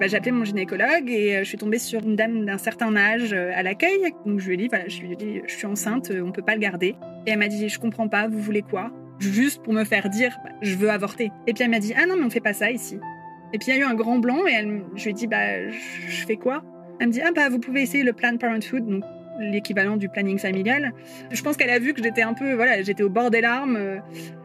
Bah, j'ai appelé mon gynécologue et euh, je suis tombée sur une dame d'un certain âge euh, à l'accueil. Donc je lui ai dit, je suis enceinte, euh, on peut pas le garder. Et elle m'a dit, je comprends pas, vous voulez quoi? Juste pour me faire dire, bah, je veux avorter. Et puis elle m'a dit, ah non, mais on fait pas ça ici. Et puis il y a eu un grand blanc et elle, je lui ai dit, bah, je fais quoi? Elle me dit, ah bah, vous pouvez essayer le Planned Parenthood, l'équivalent du planning familial. Je pense qu'elle a vu que j'étais un peu, voilà, j'étais au bord des larmes.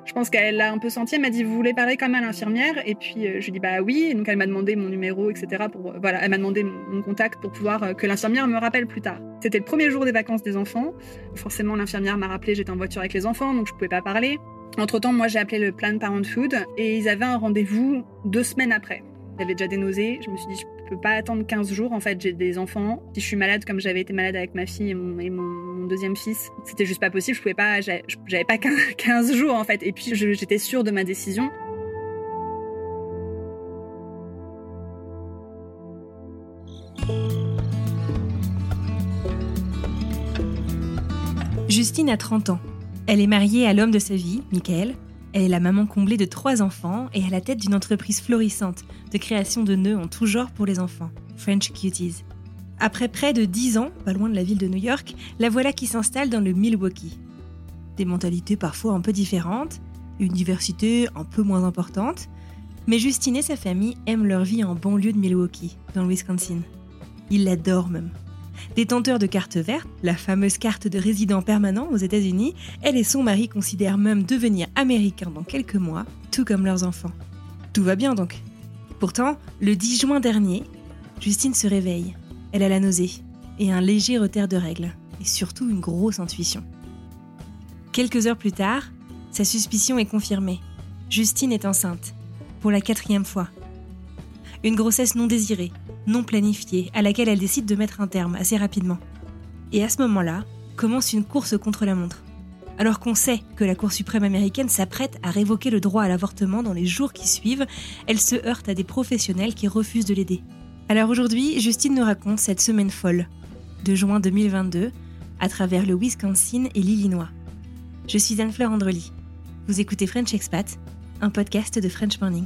Je pense qu'elle l'a un peu senti. Elle m'a dit, vous voulez parler même à l'infirmière? Et puis je lui dit, bah oui. Et donc elle m'a demandé mon numéro, etc. Pour, voilà, elle m'a demandé mon contact pour pouvoir que l'infirmière me rappelle plus tard. C'était le premier jour des vacances des enfants. Forcément, l'infirmière m'a rappelé, j'étais en voiture avec les enfants, donc je pouvais pas parler. Entre temps, moi, j'ai appelé le Planned Parenthood et ils avaient un rendez-vous deux semaines après. J'avais déjà des nausées. Je me suis dit, peux pas attendre 15 jours. En fait, j'ai des enfants. Si je suis malade, comme j'avais été malade avec ma fille et mon deuxième fils, c'était juste pas possible. Je pouvais pas, j'avais pas 15 jours, en fait. Et puis, j'étais sûre de ma décision. Justine a 30 ans. Elle est mariée à l'homme de sa vie, Michael. Elle est la maman comblée de trois enfants et à la tête d'une entreprise florissante de création de nœuds en tout genre pour les enfants, French Cuties. Après près de 10 ans, pas loin de la ville de New York, la voilà qui s'installe dans le Milwaukee. Des mentalités parfois un peu différentes, une diversité un peu moins importante, mais Justine et sa famille aiment leur vie en banlieue de Milwaukee, dans le Wisconsin. Ils l'adorent même. Détenteur de carte verte, la fameuse carte de résident permanent aux États-Unis, elle et son mari considèrent même devenir américains dans quelques mois, tout comme leurs enfants. Tout va bien donc. Pourtant, le 10 juin dernier, Justine se réveille. Elle a la nausée et un léger retard de règles, et surtout une grosse intuition. Quelques heures plus tard, sa suspicion est confirmée. Justine est enceinte, pour la quatrième fois. Une grossesse non désirée, non planifiée, à laquelle elle décide de mettre un terme assez rapidement. Et à ce moment-là, commence une course contre la montre. Alors qu'on sait que la Cour suprême américaine s'apprête à révoquer le droit à l'avortement dans les jours qui suivent, elle se heurte à des professionnels qui refusent de l'aider. Alors aujourd'hui, Justine nous raconte cette semaine folle, de juin 2022, à travers le Wisconsin et l'Illinois. Je suis Anne-Fleur Andrely. Vous écoutez French Expat, un podcast de French Morning.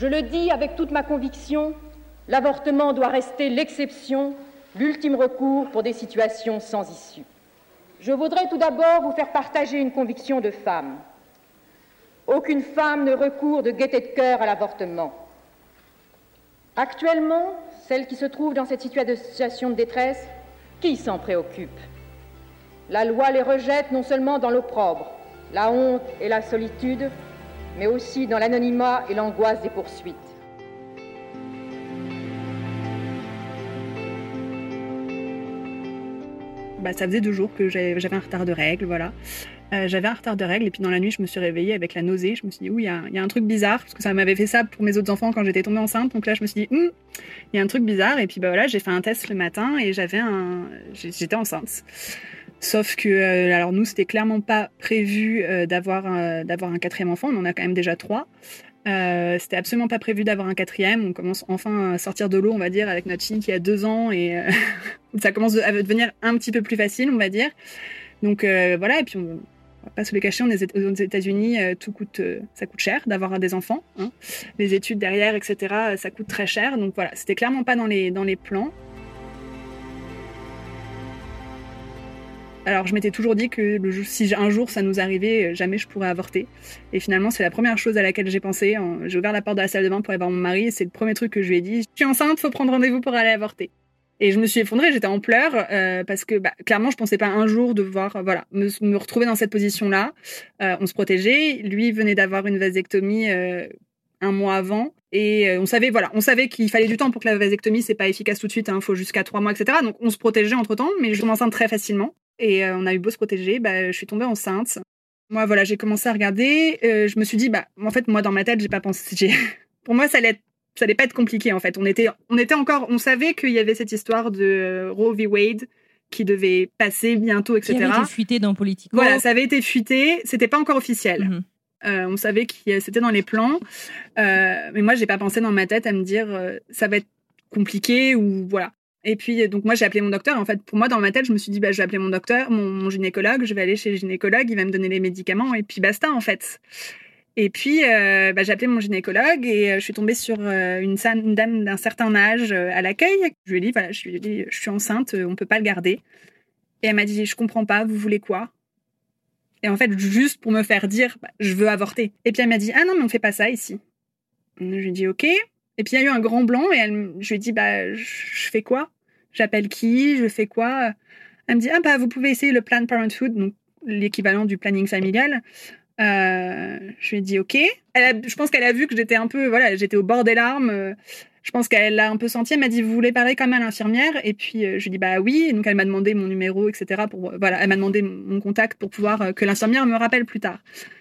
Je le dis avec toute ma conviction, l'avortement doit rester l'exception, l'ultime recours pour des situations sans issue. Je voudrais tout d'abord vous faire partager une conviction de femme. Aucune femme ne recourt de gaieté de cœur à l'avortement. Actuellement, celle qui se trouve dans cette situation de détresse, qui s'en préoccupe? La loi les rejette non seulement dans l'opprobre, la honte et la solitude, mais aussi dans l'anonymat et l'angoisse des poursuites. Bah, ça faisait deux jours que j'avais un retard de règles, voilà. Euh, j'avais un retard de règles et puis dans la nuit, je me suis réveillée avec la nausée. Je me suis dit, oui, il y, a un truc bizarre parce que ça m'avait fait ça pour mes autres enfants quand j'étais tombée enceinte. Donc là, je me suis dit, il y a un truc bizarre. Et puis bah voilà, j'ai fait un test le matin et j'avais un, j'étais enceinte. Sauf que, euh, alors nous, c'était clairement pas prévu euh, d'avoir euh, d'avoir un quatrième enfant. On en a quand même déjà trois. Euh, c'était absolument pas prévu d'avoir un quatrième. On commence enfin à sortir de l'eau, on va dire, avec notre fille qui a deux ans et euh, ça commence à devenir un petit peu plus facile, on va dire. Donc voilà. Et puis on, on va pas se le cacher, on est aux États-Unis, tout coûte, ça coûte cher d'avoir des enfants. Hein. Les études derrière, etc., ça coûte très cher. Donc voilà, c'était clairement pas dans les dans les plans. Alors je m'étais toujours dit que si un jour ça nous arrivait, jamais je pourrais avorter. Et finalement, c'est la première chose à laquelle j'ai pensé. J'ai ouvert la porte de la salle de bain pour aller voir mon mari c'est le premier truc que je lui ai dit. Je suis enceinte, faut prendre rendez-vous pour aller avorter. Et je me suis effondrée, j'étais en pleurs euh, parce que bah, clairement, je pensais pas un jour devoir euh, voilà me, retrouver dans cette position-là. Euh, on se protégeait. Lui venait d'avoir une vasectomie euh, un mois avant. Et euh, on savait, voilà, on savait qu'il fallait du temps pour que la vasectomie, c'est pas efficace tout de suite, il hein, faut jusqu'à trois mois, etc. Donc on se protégeait entre temps, mais je tombe enceinte très facilement. Et euh, on a eu beau se protéger, bah, je suis tombée enceinte. Moi, voilà, j'ai commencé à regarder. euh, je me suis dit, bah, en fait, moi, dans ma tête, j'ai pas pensé. pour moi, ça allait, être- ça allait pas être compliqué, en fait. On était, on était encore, on savait qu'il y avait cette histoire de euh, Roe v. Wade qui devait passer bientôt, Qui etc. avait été fuité dans Politico. Voilà, ça avait été fuité. C'était pas encore officiel. Mhm. Euh, on savait que c'était dans les plans, Euh, mais moi j'ai pas pensé dans ma tête à me dire euh, ça va être compliqué ou voilà. Et puis donc moi j'ai appelé mon docteur. En fait pour moi dans ma tête je me suis dit bah je vais appeler mon docteur, mon, gynécologue, je vais aller chez le gynécologue, il va me donner les médicaments et puis basta en fait. Et puis euh, bah, j'ai appelé mon gynécologue et euh, je suis tombée sur euh, une, dame d'un certain âge euh, à l'accueil. Je lui ai dit voilà je lui ai dit je suis enceinte, euh, on peut pas le garder. Et elle m'a dit je comprends pas, vous voulez quoi? Et en fait, juste pour me faire dire, bah, je veux avorter. Et puis elle m'a dit, ah non, mais on fait pas ça ici. Je lui ai dit, ok. Et puis il y a eu un grand blanc et elle, je lui ai dit, bah, je fais quoi? J'appelle qui? Je fais quoi? Elle me dit, ah bah, vous pouvez essayer le Planned Parenthood, donc l'équivalent du planning familial. Euh, je lui ai dit, ok. Je pense qu'elle a vu que j'étais un peu, voilà, j'étais au bord des larmes. Euh, je pense qu'elle l'a un peu senti. Elle m'a dit, vous voulez parler même à l'infirmière? Et puis euh, je lui dit, bah oui. Donc elle m'a demandé mon numéro, etc. Pour, voilà, elle m'a demandé mon contact pour pouvoir euh, que l'infirmière me rappelle plus tard.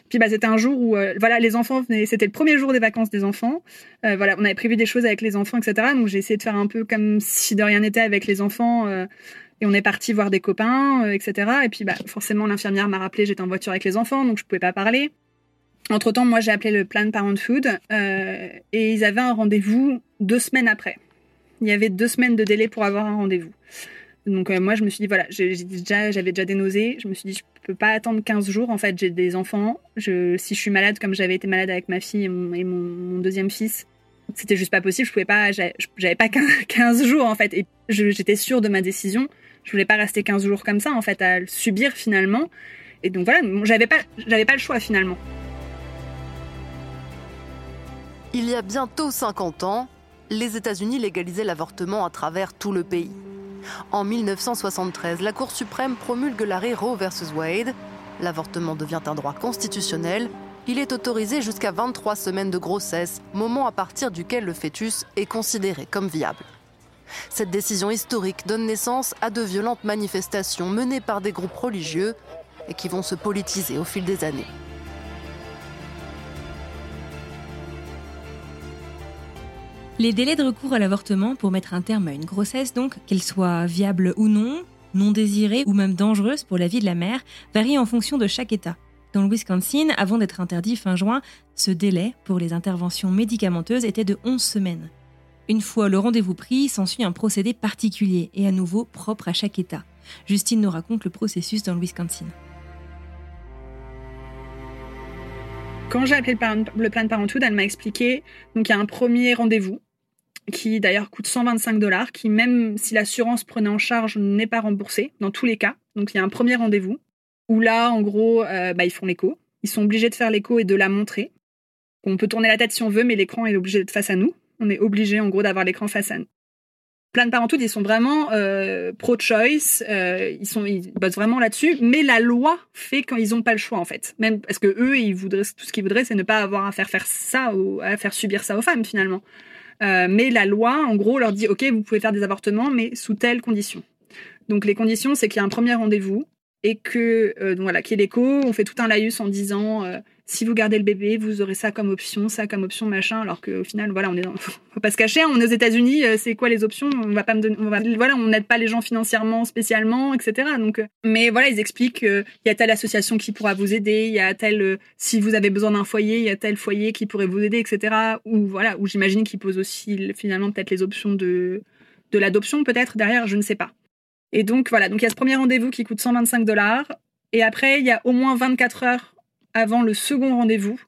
Puis bah c'était un jour où euh, voilà les enfants venaient, c'était le premier jour des vacances des enfants. Euh, voilà, on avait prévu des choses avec les enfants, etc. Donc j'ai essayé de faire un peu comme si de rien n'était avec les enfants. euh, et on est parti voir des copains, euh, etc. Et puis bah forcément l'infirmière m'a rappelé, j'étais en voiture avec les enfants, donc je pouvais pas parler. Entre temps, moi j'ai appelé le Planned Parenthood euh, et ils avaient un rendez-vous deux semaines après. Il y avait deux semaines de délai pour avoir un rendez-vous. Donc euh, moi je me suis dit voilà, j'ai déjà j'avais déjà des nausées, je me suis dit je peux pas attendre 15 jours en fait, j'ai des enfants, si je suis malade comme j'avais été malade avec ma fille et mon, deuxième fils, c'était juste pas possible, je pouvais pas j'avais j'avais pas 15 jours en fait et j'étais sûre de ma décision, je voulais pas rester 15 jours comme ça en fait à le subir finalement. Et donc voilà, j'avais pas j'avais pas le choix finalement. Il y a bientôt 50 ans, les États-Unis légalisaient l'avortement à travers tout le pays. En 1973, la Cour suprême promulgue l'arrêt Roe vs Wade. L'avortement devient un droit constitutionnel. Il est autorisé jusqu'à 23 semaines de grossesse, moment à partir duquel le fœtus est considéré comme viable. Cette décision historique donne naissance à de violentes manifestations menées par des groupes religieux et qui vont se politiser au fil des années. Les délais de recours à l'avortement pour mettre un terme à une grossesse, donc, qu'elle soit viable ou non, non désirée ou même dangereuse pour la vie de la mère, varient en fonction de chaque État. Dans le Wisconsin, avant d'être interdit fin juin, ce délai pour les interventions médicamenteuses était de 11 semaines. Une fois le rendez-vous pris, s'ensuit un procédé particulier et à nouveau propre à chaque État. Justine nous raconte le processus dans le Wisconsin. Quand j'ai appelé le, plan, Planned Parenthood, elle m'a expliqué donc il y a un premier rendez-vous qui d'ailleurs coûte 125 dollars, qui même si l'assurance prenait en charge n'est pas remboursé dans tous les cas. Donc il y a un premier rendez-vous où là, en gros, euh, bah, ils font l'écho. Ils sont obligés de faire l'écho et de la montrer. On peut tourner la tête si on veut, mais l'écran est obligé d'être face à nous. On est obligé en gros d'avoir l'écran face à nous. Planned Parenthood, ils sont vraiment euh, pro-choice, euh, ils ils bossent vraiment là-dessus, mais la loi fait qu'ils n'ont pas le choix en fait. Même parce que eux, ils voudraient tout ce qu'ils voudraient, c'est ne pas avoir à faire faire ça, ou à faire subir ça aux femmes finalement. Euh, mais la loi, en gros, leur dit ok, vous pouvez faire des avortements, mais sous telles conditions. Donc les conditions, c'est qu'il y a un premier rendez-vous et que euh, voilà, qu'il y ait l'écho, on fait tout un laïus en disant euh, si vous gardez le bébé, vous aurez ça comme option, ça comme option, machin. Alors qu'au final, voilà, on est dans... faut pas se cacher, hein, on est aux États-Unis, euh, c'est quoi les options? On va pas me donner, voilà, on n'aide pas les gens financièrement, spécialement, etc. Donc, euh, mais voilà, ils expliquent qu'il y a telle association qui pourra vous aider, il y a tel, euh, si vous avez besoin d'un foyer, il y a tel foyer qui pourrait vous aider, etc. Ou voilà, ou j'imagine qu'ils posent aussi finalement peut-être les options de de l'adoption peut-être derrière, je ne sais pas. Et donc voilà, donc il y a ce premier rendez-vous qui coûte 125 dollars. Et après, il y a au moins 24 heures avant le second rendez-vous,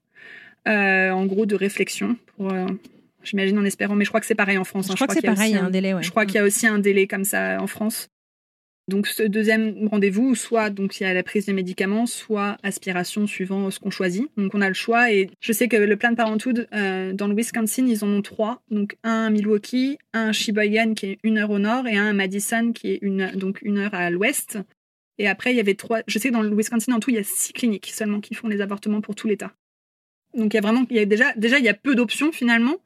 euh, en gros de réflexion. Pour, euh, j'imagine en espérant, mais je crois que c'est pareil en France. Je hein. crois que c'est qu'il y a pareil, aussi il y a un délai, ouais. Je crois qu'il y a aussi un délai comme ça en France. Donc ce deuxième rendez-vous, soit donc il y a la prise de médicaments, soit aspiration suivant ce qu'on choisit. Donc on a le choix et je sais que le plan de Parenthood euh, dans le Wisconsin ils en ont trois. Donc un à Milwaukee, un à Sheboygan qui est une heure au nord et un à Madison qui est une donc une heure à l'ouest. Et après il y avait trois. Je sais que dans le Wisconsin en tout il y a six cliniques seulement qui font les avortements pour tout l'État. Donc il y a vraiment il y a déjà déjà il y a peu d'options finalement.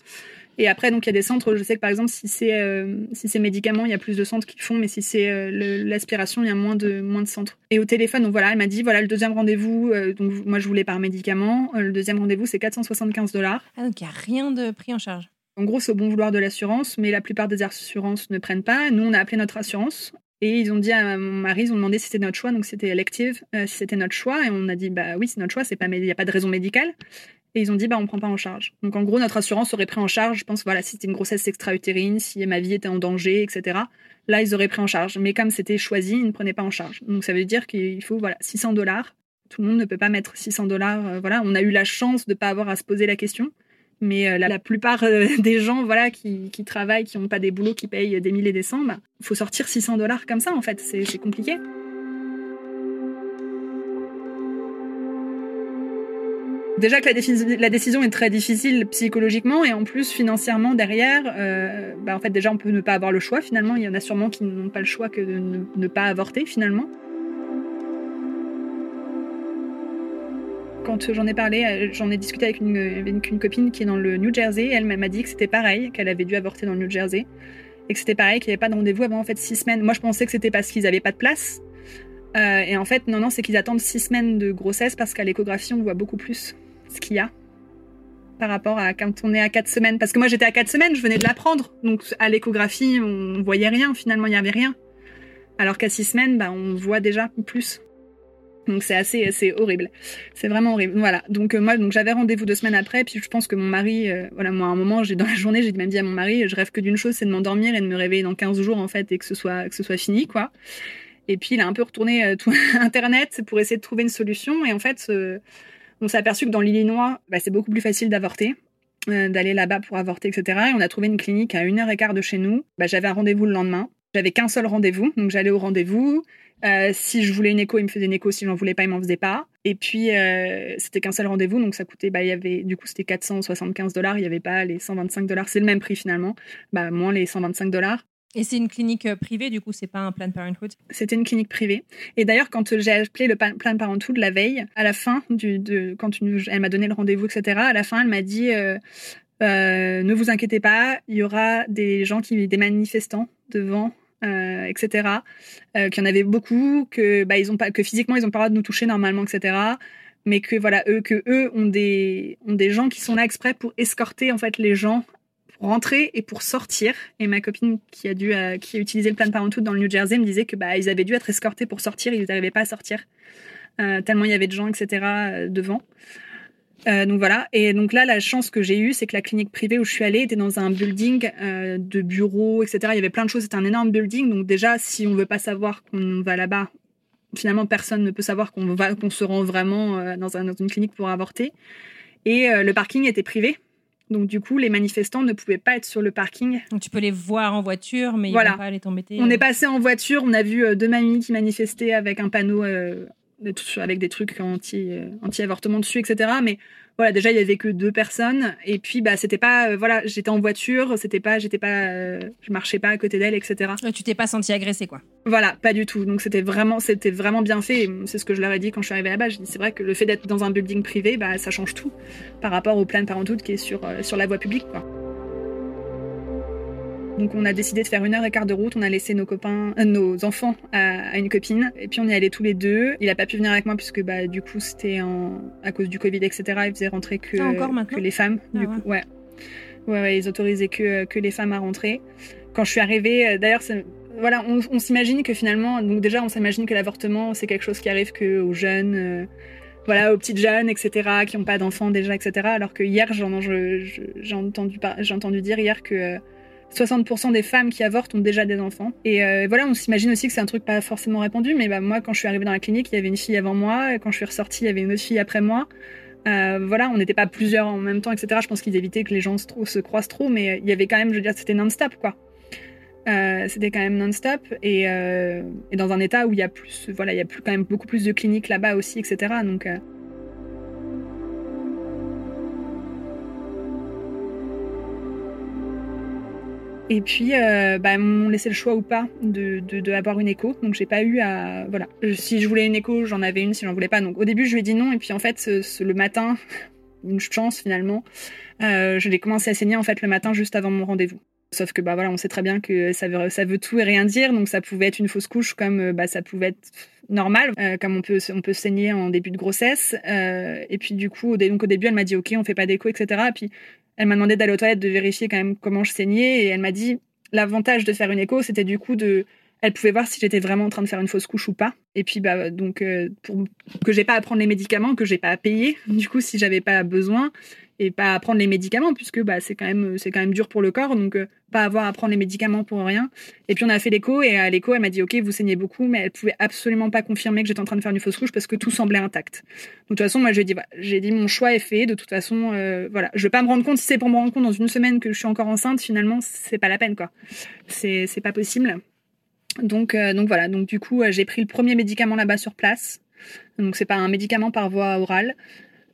Et après, donc, il y a des centres, je sais que par exemple, si c'est euh, si c'est médicaments, il y a plus de centres qui font, mais si c'est euh, l'aspiration, il y a moins de, moins de centres. Et au téléphone, donc voilà, elle m'a dit, voilà, le deuxième rendez-vous, euh, donc moi je voulais par médicament, le deuxième rendez-vous, c'est 475 dollars. Ah, donc il n'y a rien de pris en charge. En gros, c'est au bon vouloir de l'assurance, mais la plupart des assurances ne prennent pas. Nous, on a appelé notre assurance. Et ils ont dit à mon mari, ils ont demandé si c'était notre choix, donc c'était elective, si c'était notre choix, et on a dit bah oui c'est notre choix, il n'y a pas de raison médicale. Et ils ont dit, bah, on prend pas en charge. Donc, en gros, notre assurance aurait pris en charge, je pense, voilà, si c'était une grossesse extra-utérine, si ma vie était en danger, etc. Là, ils auraient pris en charge. Mais comme c'était choisi, ils ne prenaient pas en charge. Donc, ça veut dire qu'il faut, voilà, 600 dollars. Tout le monde ne peut pas mettre 600 dollars. Euh, voilà, on a eu la chance de ne pas avoir à se poser la question. Mais euh, la, plupart euh, des gens, voilà, qui, qui travaillent, qui n'ont pas des boulots, qui payent des milliers des cents, il bah, faut sortir 600 dollars comme ça, en fait. C'est compliqué. Déjà que la, décision est très difficile psychologiquement et en plus financièrement derrière, euh, bah en fait déjà on peut ne pas avoir le choix finalement. Il y en a sûrement qui n'ont pas le choix que de ne, pas avorter finalement. Quand j'en ai parlé, euh, j'en ai discuté avec une, copine qui est dans le New Jersey. Elle m'a dit que c'était pareil, qu'elle avait dû avorter dans le New Jersey et que c'était pareil, qu'il n'y avait pas de rendez-vous avant en fait six semaines. Moi je pensais que c'était parce qu'ils n'avaient pas de place. Euh, et en fait, non, non, c'est qu'ils attendent six semaines de grossesse parce qu'à l'échographie, on voit beaucoup plus ce qu'il y a par rapport à quand on est à 4 semaines. Parce que moi, j'étais à 4 semaines, je venais de l'apprendre. Donc, à l'échographie, on voyait rien. Finalement, il n'y avait rien. Alors qu'à 6 semaines, bah, on voit déjà plus. Donc, c'est assez, c'est horrible. C'est vraiment horrible. Voilà. Donc, euh, moi, donc, j'avais rendez-vous deux semaines après. Puis, je pense que mon mari, euh, voilà, moi, à un moment, j'ai, dans la journée, j'ai même dit à mon mari, je rêve que d'une chose, c'est de m'endormir et de me réveiller dans 15 jours, en fait, et que ce soit, que ce soit fini, quoi. Et puis, il a un peu retourné euh, tout Internet pour essayer de trouver une solution. Et en fait, on s'est aperçu que dans l'Illinois, bah, c'est beaucoup plus facile d'avorter, euh, d'aller là-bas pour avorter, etc. Et on a trouvé une clinique à une heure et quart de chez nous. Bah, j'avais un rendez-vous le lendemain. J'avais qu'un seul rendez-vous, donc j'allais au rendez-vous. Euh, si je voulais une écho, il me faisait une écho. Si je n'en voulais pas, il m'en faisait pas. Et puis, euh, c'était qu'un seul rendez-vous, donc ça coûtait, bah, il y avait, du coup, c'était 475 dollars. Il n'y avait pas les 125 dollars. C'est le même prix finalement. Bah, moins les 125 dollars. Et c'est une clinique euh, privée, du coup, c'est pas un Planned Parenthood? C'était une clinique privée. Et d'ailleurs, quand j'ai appelé le Planned Parenthood la veille, à la fin, du, de, quand elle m'a donné le rendez-vous, etc., à la fin, elle m'a dit euh, euh, Ne vous inquiétez pas, il y aura des gens, qui, des manifestants devant. Etc. qu'il y en avait beaucoup, que bah, ils ont pas, que physiquement ils ont pas le droit de nous toucher normalement, etc. Mais que voilà eux, que eux ont des ont des gens qui sont là exprès pour escorter en fait les gens pour rentrer et pour sortir. Et ma copine qui a dû, euh, qui a utilisé le plan Parenthood dans le New Jersey me disait que bah ils avaient dû être escortés pour sortir, ils n'arrivaient pas à sortir euh, tellement il y avait de gens, etc. Euh, donc voilà. Et donc là, la chance que j'ai eue, c'est que la clinique privée où je suis allée était dans un building de bureaux, etc. Il y avait plein de choses. C'était un énorme building. Donc déjà, si on veut pas savoir qu'on va là-bas, finalement, personne ne peut savoir qu'on va, qu'on se rend vraiment dans, un, dans une clinique pour avorter. Et le parking était privé. Donc du coup, les manifestants ne pouvaient pas être sur le parking. Donc tu peux les voir en voiture, mais voilà. ils vont pas aller t'embêter. On est passé en voiture, on a vu euh, deux mamies qui manifestaient avec un panneau euh, avec des trucs anti euh, anti avortement dessus, etc. Mais voilà, déjà il y avait que deux personnes et puis bah c'était pas euh, voilà, j'étais en voiture, c'était pas j'étais pas euh, je marchais pas à côté d'elle etc. tu t'es pas senti agressée quoi. Voilà, pas du tout. Donc c'était vraiment c'était vraiment bien fait. C'est ce que je leur ai dit quand je suis arrivée là-bas. Je dis c'est vrai que le fait d'être dans un building privé, bah ça change tout par rapport au plan Parenthood qui est sur euh, sur la voie publique quoi. Donc on a décidé de faire une heure et quart de route. On a laissé nos copains, euh, nos enfants à, une copine. Et puis on y allait tous les deux. Il a pas pu venir avec moi puisque bah du coup c'était à cause du Covid etc. Il faisait rentrer que, ah, que les femmes. Ah du coup ouais. ouais. ouais ils autorisaient que que les femmes à rentrer. Quand je suis arrivée, euh, d'ailleurs voilà on, s'imagine que finalement donc déjà on s'imagine que l'avortement c'est quelque chose qui arrive que aux jeunes. Euh, voilà, aux petites jeunes, etc., qui n'ont pas d'enfants déjà, etc. Alors que hier, j'ai entendu, j'ai entendu dire hier que 60% des femmes qui avortent ont déjà des enfants. Et euh, voilà, on s'imagine aussi que c'est un truc pas forcément répandu, mais bah, moi, quand je suis arrivée dans la clinique, il y avait une fille avant moi, et quand je suis ressortie, il y avait une autre fille après moi. Euh, voilà, on n'était pas plusieurs en même temps, etc. Je pense qu'ils évitaient que les gens se, se croisent trop, mais il y avait quand même, je veux dire, c'était non-stop, quoi. c'était quand même non-stop et, et, dans un état où il y a plus, voilà, il y a plus, quand même beaucoup plus de cliniques là-bas aussi, etc. Donc Et puis, euh, bah, m'ont laissé le choix ou pas de, de, avoir une écho. Donc, j'ai pas eu à. Voilà. Si je voulais une écho, j'en avais une. Si j'en voulais pas. Donc, au début, je lui ai dit non. Et puis, en fait, le matin, une chance finalement, euh, je l'ai commencé à saigner en fait le matin juste avant mon rendez-vous. Sauf que bah voilà, on sait très bien que ça veut, ça veut tout et rien dire. Donc, ça pouvait être une fausse couche comme euh, bah, ça pouvait être normal, euh, comme on peut, on peut saigner en début de grossesse. Euh, et puis, du coup, donc, au début, elle m'a dit OK, on fait pas d'écho, etc. Et puis, elle m'a demandé d'aller aux toilettes, de vérifier quand même comment je saignais. Et elle m'a dit, l'avantage de faire une écho, c'était du coup de... Elle pouvait voir si j'étais vraiment en train de faire une fausse couche ou pas. Et puis, bah, donc, euh, que j'ai pas à prendre les médicaments, que j'ai pas à payer, du coup, si j'avais pas besoin, et pas à prendre les médicaments puisque bah c'est quand même c'est quand même dur pour le corps donc euh, pas avoir à prendre les médicaments pour rien. Et puis on a fait l'écho et à l'écho elle m'a dit ok vous saignez beaucoup mais elle pouvait absolument pas confirmer que j'étais en train de faire une fausse couche parce que tout semblait intact. De toute façon moi j'ai dit bah, j'ai dit mon choix est fait. De toute façon euh, voilà. Je vais pas me rendre compte si c'est pour me rendre compte dans une semaine que je suis encore enceinte finalement c'est pas la peine quoi. C'est c'est pas possible. Donc euh, donc voilà. Donc du coup j'ai pris le premier médicament là-bas sur place. Donc c'est pas un médicament par voie orale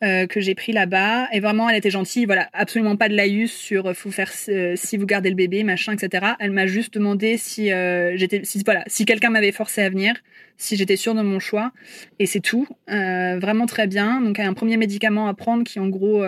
euh, que j'ai pris là-bas. Et vraiment, elle était gentille. Voilà, absolument pas de laïus sur euh, faut faire euh, si vous gardez le bébé, machin, etc. Elle m'a juste demandé si j'étais, si voilà, si quelqu'un m'avait forcé à venir, si j'étais sûre de mon choix. Et c'est tout. vraiment très bien. Donc, un premier médicament à prendre qui, en gros,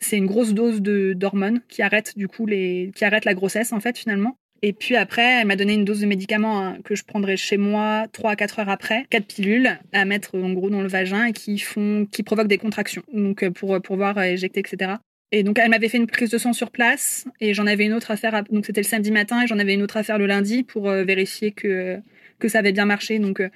c'est une grosse dose de d'hormones qui arrête du coup les, qui arrête la grossesse en fait finalement. Et puis après, elle m'a donné une dose de médicaments hein, que je prendrais chez moi 3 à 4 heures après, quatre pilules à mettre en gros dans le vagin qui font, qui provoquent des contractions. Donc euh, pour pouvoir éjecter, etc. Et donc elle m'avait fait une prise de sang sur place et j'en avais une autre à faire. Donc c'était le samedi matin et j'en avais une autre à faire le lundi pour euh, vérifier que que ça avait bien marché. Donc euh,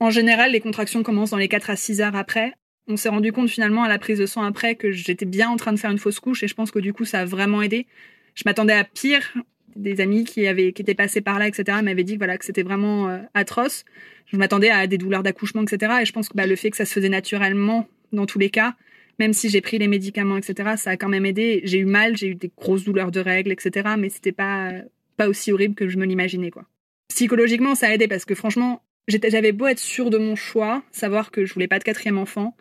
en général, les contractions commencent dans les 4 à 6 heures après. On s'est rendu compte finalement à la prise de sang après que j'étais bien en train de faire une fausse couche et je pense que du coup ça a vraiment aidé. Je m'attendais à pire des amis qui avaient qui étaient passés par là, etc. m'avaient dit que voilà que c'était vraiment euh, atroce. Je m'attendais à des douleurs d'accouchement, etc. Et je pense que bah, le fait que ça se faisait naturellement dans tous les cas, même si j'ai pris les médicaments, etc. Ça a quand même aidé. J'ai eu mal, j'ai eu des grosses douleurs de règles, etc. Mais c'était pas pas aussi horrible que je me l'imaginais quoi. Psychologiquement, ça a aidé parce que franchement, j'avais beau être sûre de mon choix, savoir que je voulais pas de quatrième enfant.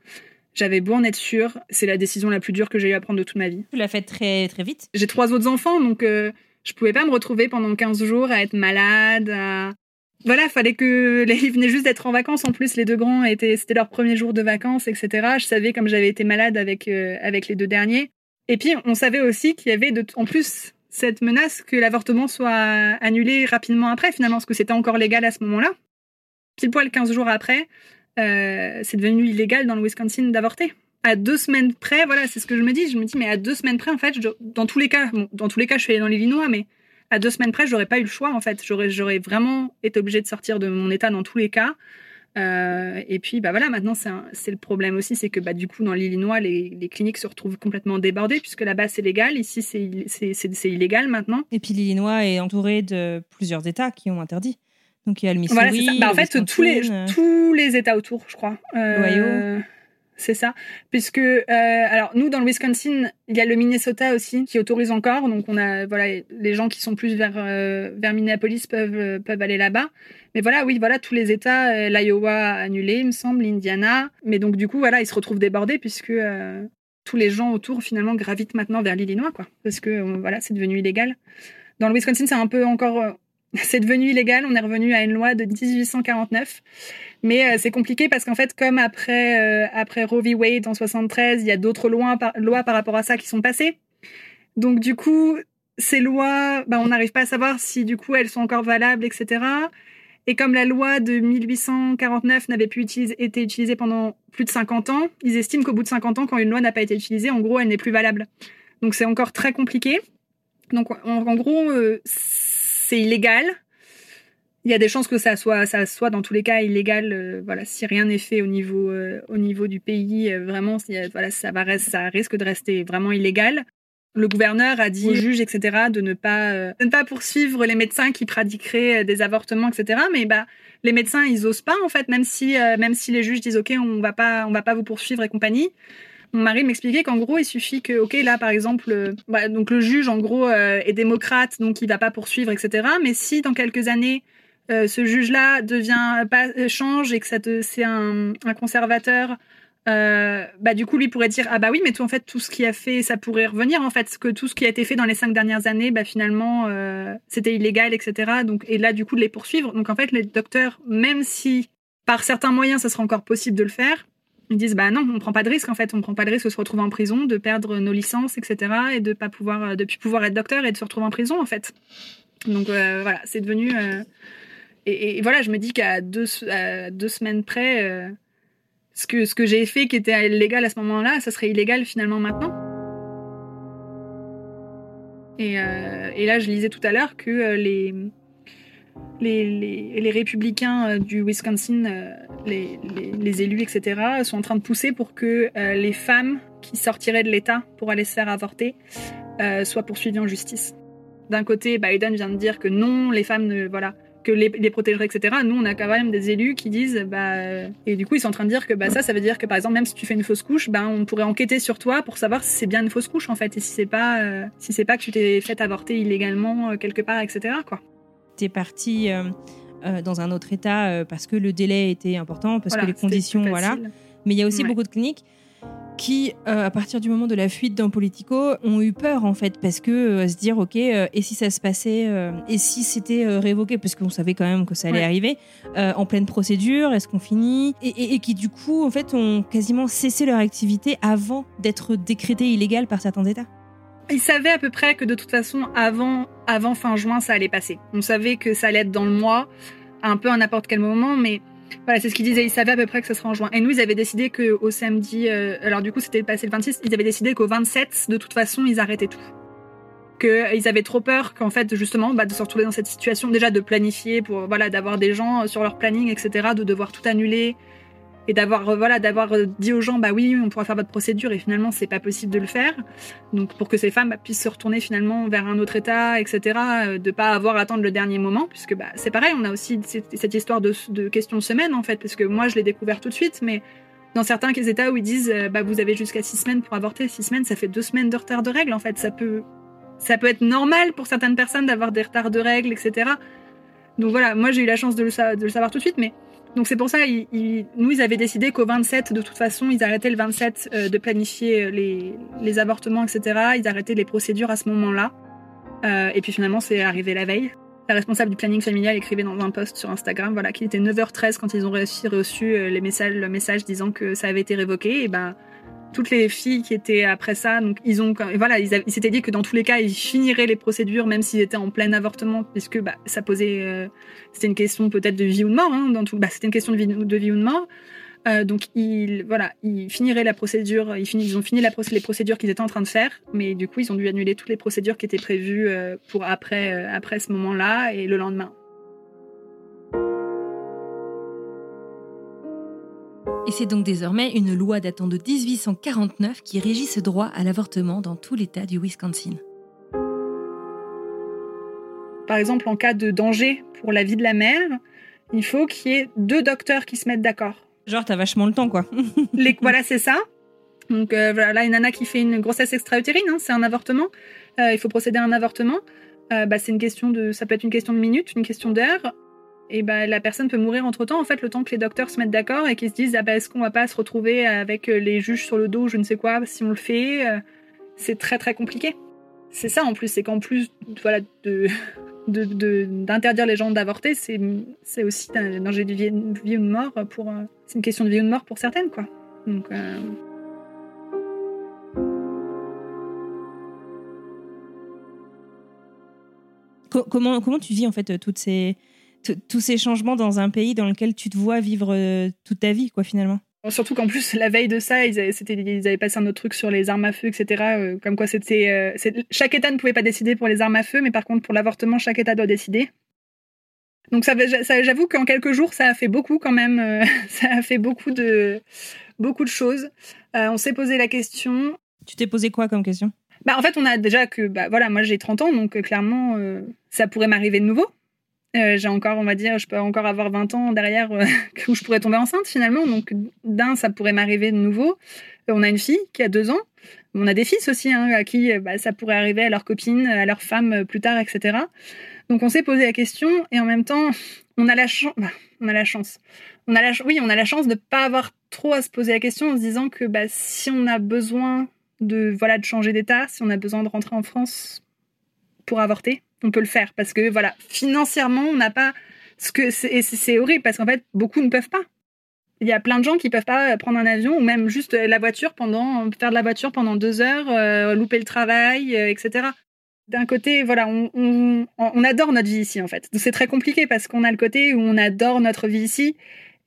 J'avais beau en être sûre, c'est la décision la plus dure que j'ai eu à prendre de toute ma vie. Tu l'as fait très très vite. J'ai trois autres enfants, donc euh, je pouvais pas me retrouver pendant 15 jours à être malade. Voilà, fallait que les ils venaient juste d'être en vacances. En plus, les deux grands étaient, c'était leur premier jour de vacances, etc. Je savais comme j'avais été malade avec euh, avec les deux derniers. Et puis, on savait aussi qu'il y avait de, en plus cette menace que l'avortement soit annulé rapidement après, finalement, parce que c'était encore légal à ce moment-là. Pile poil 15 jours après, euh, c'est devenu illégal dans le Wisconsin d'avorter à deux semaines près, voilà, c'est ce que je me dis. Je me dis, mais à deux semaines près, en fait, dans tous les cas, bon, dans tous les cas, je suis allée dans l'Illinois, mais à deux semaines près, j'aurais pas eu le choix, en fait. J'aurais, j'aurais vraiment été obligée de sortir de mon état dans tous les cas. Euh, et puis, bah voilà, maintenant, c'est le problème aussi, c'est que bah, du coup, dans l'Illinois, les, les, cliniques se retrouvent complètement débordées, puisque là-bas, c'est légal. Ici, c'est illégal maintenant. Et puis, l'Illinois est entouré de plusieurs États qui ont interdit. Donc, il y a le Missouri. Voilà, ça. Bah, en fait, tous les, tous les États autour, je crois. Euh, c'est ça. Puisque, euh, alors nous, dans le Wisconsin, il y a le Minnesota aussi qui autorise encore. Donc on a, voilà, les gens qui sont plus vers, euh, vers Minneapolis peuvent, euh, peuvent aller là-bas. Mais voilà, oui, voilà, tous les États, l'Iowa annulé, il me semble, l'Indiana. Mais donc du coup, voilà, ils se retrouvent débordés puisque tous les gens autour finalement gravitent maintenant vers l'Illinois, quoi. Parce que voilà, c'est devenu illégal. Dans le Wisconsin, c'est un peu encore c'est devenu illégal. On est revenu à une loi de 1849. Mais euh, c'est compliqué parce qu'en fait, comme après, euh, après Roe v. Wade en 73, il y a d'autres lois par, lois par rapport à ça qui sont passées. Donc du coup, ces lois, bah, on n'arrive pas à savoir si du coup elles sont encore valables, etc. Et comme la loi de 1849 n'avait plus été utilisée pendant plus de 50 ans, ils estiment qu'au bout de 50 ans, quand une loi n'a pas été utilisée, en gros, elle n'est plus valable. Donc c'est encore très compliqué. Donc en, gros, euh, c'est illégal. Il y a des chances que ça soit, ça soit dans tous les cas illégal. Euh, voilà, si rien n'est fait au niveau, euh, au niveau du pays, euh, vraiment, voilà, ça va, ça risque de rester vraiment illégal. Le gouverneur a dit aux juges, etc., de ne pas, de ne pas poursuivre les médecins qui pratiqueraient des avortements, etc. Mais bah, les médecins, ils osent pas en fait, même si, même si les juges disent, ok, on va pas, on va pas vous poursuivre et compagnie Mon mari m'expliquait qu'en gros, il suffit que, ok, là, par exemple, bah, donc le juge, en gros, est démocrate, donc il va pas poursuivre, etc. Mais si dans quelques années, ce juge-là devient pas change et que ça c'est un, un, conservateur euh, bah du coup lui pourrait dire ah bah oui mais tout en fait tout ce qui a fait ça pourrait revenir en fait. Que tout ce qui a été fait dans les cinq dernières années bah finalement euh, c'était illégal etc donc et là du coup de les poursuivre. Donc en fait les docteurs même si par certains moyens ça sera encore possible de le faire ils disent bah non on prend pas de risque en fait on prend pas de risque de se retrouver en prison de perdre nos licences etc et de pas pouvoir de plus pouvoir être docteur et de se retrouver en prison en fait donc euh, voilà c'est devenu et, et, voilà je me dis qu'à deux, deux semaines près ce que, ce que j'ai fait qui était illégal à ce moment-là, ça serait illégal finalement maintenant. Et, euh, et là, je lisais tout à l'heure que euh, les, républicains euh, du Wisconsin, les, les, élus, etc., sont en train de pousser pour que les femmes qui sortiraient de l'État pour aller se faire avorter soient poursuivies en justice. D'un côté, Biden vient de dire que non, les femmes ne, voilà, que les, les protégerait, etc. Nous, on a quand même des élus qui disent, bah, et du coup, ils sont en train de dire que bah, ça, ça veut dire que par exemple, même si tu fais une fausse couche, bah, on pourrait enquêter sur toi pour savoir si c'est bien une fausse couche en fait, et si c'est pas, euh, si c'est pas que tu t'es fait avorter illégalement euh, quelque part, etc. Quoi. T'es parti euh, dans un autre état parce que le délai était important, parce que les conditions, voilà. Mais il y a aussi beaucoup de cliniques qui, euh, à partir du moment de la fuite dans Politico, ont eu peur en fait, parce que euh, se dire ok, euh, et si ça se passait, et si c'était révoqué, parce qu'on savait quand même que ça allait arriver, en pleine procédure, est-ce qu'on finit? Et, qui du coup en fait ont quasiment cessé leur activité avant d'être décrété illégal par certains États. Ils savaient à peu près que de toute façon, avant, avant fin juin, ça allait passer. On savait que ça allait être dans le mois, un peu à n'importe quel moment, mais voilà, c'est ce qu'ils disaient. Ils savaient à peu près que ce serait en juin. Et nous, ils avaient décidé qu'au samedi, euh, alors du coup, c'était passé le 26, ils avaient décidé qu'au 27, de toute façon, ils arrêtaient tout. Qu'ils avaient trop peur qu'en fait, justement, bah, de se retrouver dans cette situation, déjà de planifier, pour voilà, d'avoir des gens sur leur planning, etc., de devoir tout annuler, et d'avoir euh, voilà d'avoir euh, dit aux gens bah oui on pourra faire votre procédure et finalement c'est pas possible de le faire. Donc pour que ces femmes bah, puissent se retourner finalement vers un autre état etc euh, de pas avoir à attendre le dernier moment puisque bah c'est pareil on a aussi cette, histoire de, de question de semaine en fait parce que moi je l'ai découvert tout de suite mais dans certains états où ils disent bah vous avez jusqu'à six semaines pour avorter six semaines ça fait deux semaines de retard de règles en fait. Ça peut ça peut être normal pour certaines personnes d'avoir des retards de règles etc donc voilà moi j'ai eu la chance de le savoir tout de suite mais donc c'est pour ça, ils, nous, ils avaient décidé qu'au 27, de toute façon, ils arrêtaient le 27 euh, de planifier euh, les, avortements, etc. Ils arrêtaient les procédures à ce moment-là. Euh, et puis finalement, c'est arrivé la veille. La responsable du planning familial écrivait dans un post sur Instagram, voilà, qu'il était 9h13 quand ils ont reçu euh, les messages, le message disant que ça avait été révoqué. Et ben, toutes les filles qui étaient après ça, donc ils ont, voilà, ils, s'étaient dit que dans tous les cas, ils finiraient les procédures même s'ils étaient en plein avortement, puisque bah, ça posait, euh, c'était une question peut-être de vie ou de mort, hein, dans tout, bah, c'était une question de vie, ou de mort. Euh, donc ils, voilà, ils finiraient la procédure, ils, ils ont fini les procédures qu'ils étaient en train de faire, mais du coup ils ont dû annuler toutes les procédures qui étaient prévues euh, pour après, euh, après ce moment-là et le lendemain. Et c'est donc désormais une loi datant de 1849 qui régit ce droit à l'avortement dans tout l'État du Wisconsin. Par exemple, en cas de danger pour la vie de la mère, il faut qu'il y ait deux docteurs qui se mettent d'accord. Genre, t'as vachement le temps, quoi. Les, voilà, c'est ça. Donc euh, voilà, une nana qui fait une grossesse extra-utérine, hein, c'est un avortement. Euh, il faut procéder à un avortement. Euh, bah, c'est une question de, ça peut être une question de minutes, une question d'heures et ben la personne peut mourir entre temps, en fait, le temps que les docteurs se mettent d'accord et qu'ils se disent ah ben, est-ce qu'on va pas se retrouver avec euh, les juges sur le dos, je ne sais quoi, si on le fait, euh, c'est très très compliqué. C'est ça en plus, c'est qu'en plus voilà d'interdire les gens d'avorter, c'est aussi un danger de vie, vie, ou de mort pour euh, c'est une question de vie ou de mort pour certaines quoi. Donc Comment, comment tu vis en fait toutes ces, tous ces changements dans un pays dans lequel tu te vois vivre euh, toute ta vie, quoi, finalement. Surtout qu'en plus, la veille de ça, ils avaient, ils avaient passé un autre truc sur les armes à feu, etc. Euh, comme quoi, c'était, euh, chaque État ne pouvait pas décider pour les armes à feu, mais par contre, pour l'avortement, chaque État doit décider. Donc, ça, j'avoue qu'en quelques jours, ça a fait beaucoup quand même. ça a fait beaucoup de, beaucoup de choses. on s'est posé la question. Tu t'es posé quoi comme question? Bah, en fait, on a déjà que, bah, voilà, moi j'ai 30 ans, donc clairement, ça pourrait m'arriver de nouveau. Euh, j'ai encore, on va dire, je peux encore avoir 20 ans derrière euh, où je pourrais tomber enceinte finalement. Donc, d'un, ça pourrait m'arriver de nouveau. On a une fille qui a deux ans. On a des fils aussi, hein, à qui bah, ça pourrait arriver à leur copine, à leur femme plus tard, etc. Donc on s'est posé la question et en même temps, on a la chance. Bah, on a la chance. On a la oui, on a la chance de ne pas avoir trop à se poser la question en se disant que bah, si on a besoin de voilà de changer d'état, si on a besoin de rentrer en France pour avorter, on peut le faire parce que voilà financièrement on n'a pas ce que c'est horrible parce qu'en fait beaucoup ne peuvent pas. Il y a plein de gens qui peuvent pas prendre un avion ou même juste la voiture pendant faire de la voiture pendant deux heures, euh, louper le travail, euh, etc. D'un côté, voilà, on, adore notre vie ici en fait. C'est très compliqué parce qu'on a le côté où on adore notre vie ici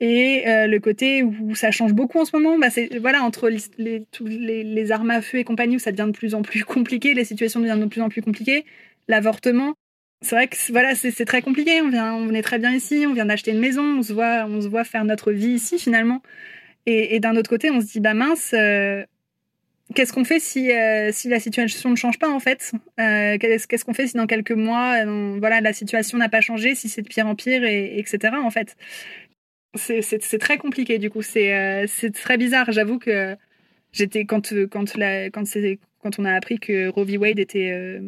et euh, le côté où ça change beaucoup en ce moment, bah c'est voilà entre les, les, armes à feu et compagnie où ça devient de plus en plus compliqué, les situations deviennent de plus en plus compliquées, l'avortement. C'est vrai que voilà, c'est très compliqué. On vient, on est très bien ici, on vient d'acheter une maison, on se voit, on se voit faire notre vie ici finalement. Et, d'un autre côté, on se dit bah mince, euh, qu'est-ce qu'on fait si euh, si la situation ne change pas en fait? Euh, Qu'est-ce qu'on fait si dans quelques mois, voilà, la situation n'a pas changé, si c'est de pire en pire, et, etc. En fait, c'est très compliqué du coup. C'est très bizarre. J'avoue que j'étais quand quand quand on a appris que Roe v Wade était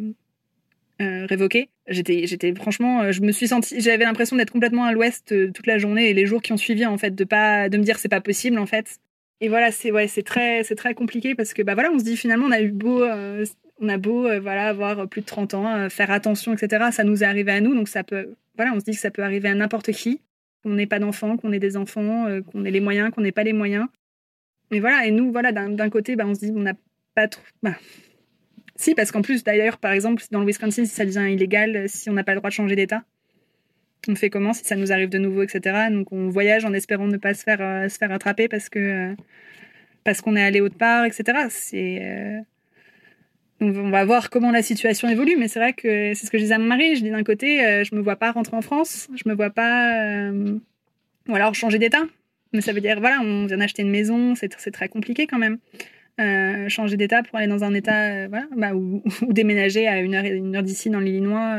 euh, euh, révoqué, j'étais j'étais franchement, je me suis senti, j'avais l'impression d'être complètement à l'ouest toute la journée et les jours qui ont suivi en fait, de pas de me dire c'est pas possible en fait. Et voilà, c'est ouais, c'est très c'est très compliqué parce que bah voilà, on se dit finalement on a eu beau on a beau voilà avoir plus de 30 ans, faire attention etc. Ça nous est arrivé à nous donc ça peut voilà, on se dit que ça peut arriver à n'importe qui qu'on n'ait pas d'enfants, qu'on ait des enfants, euh, qu'on ait les moyens, qu'on n'ait pas les moyens. Et voilà, et nous, voilà, d'un côté, bah, on se dit, on n'a pas trop. Bah, si, parce qu'en plus, d'ailleurs, par exemple, dans le Wisconsin, si ça devient illégal, euh, si on n'a pas le droit de changer d'État, on fait comment si ça nous arrive de nouveau, etc. Donc on voyage en espérant ne pas se faire, euh, se faire attraper parce que parce qu'on est allé autre part, etc. C'est on va voir comment la situation évolue, mais c'est vrai que c'est ce que je disais à mon mari. Je dis d'un côté, euh, je me vois pas rentrer en France, je me vois pas, euh, ou alors changer d'état. Mais ça veut dire, voilà, on vient d'acheter une maison, c'est très compliqué quand même. Euh, changer d'état pour aller dans un état, voilà, bah, ou, déménager à une heure, une heure d'ici dans l'Illinois.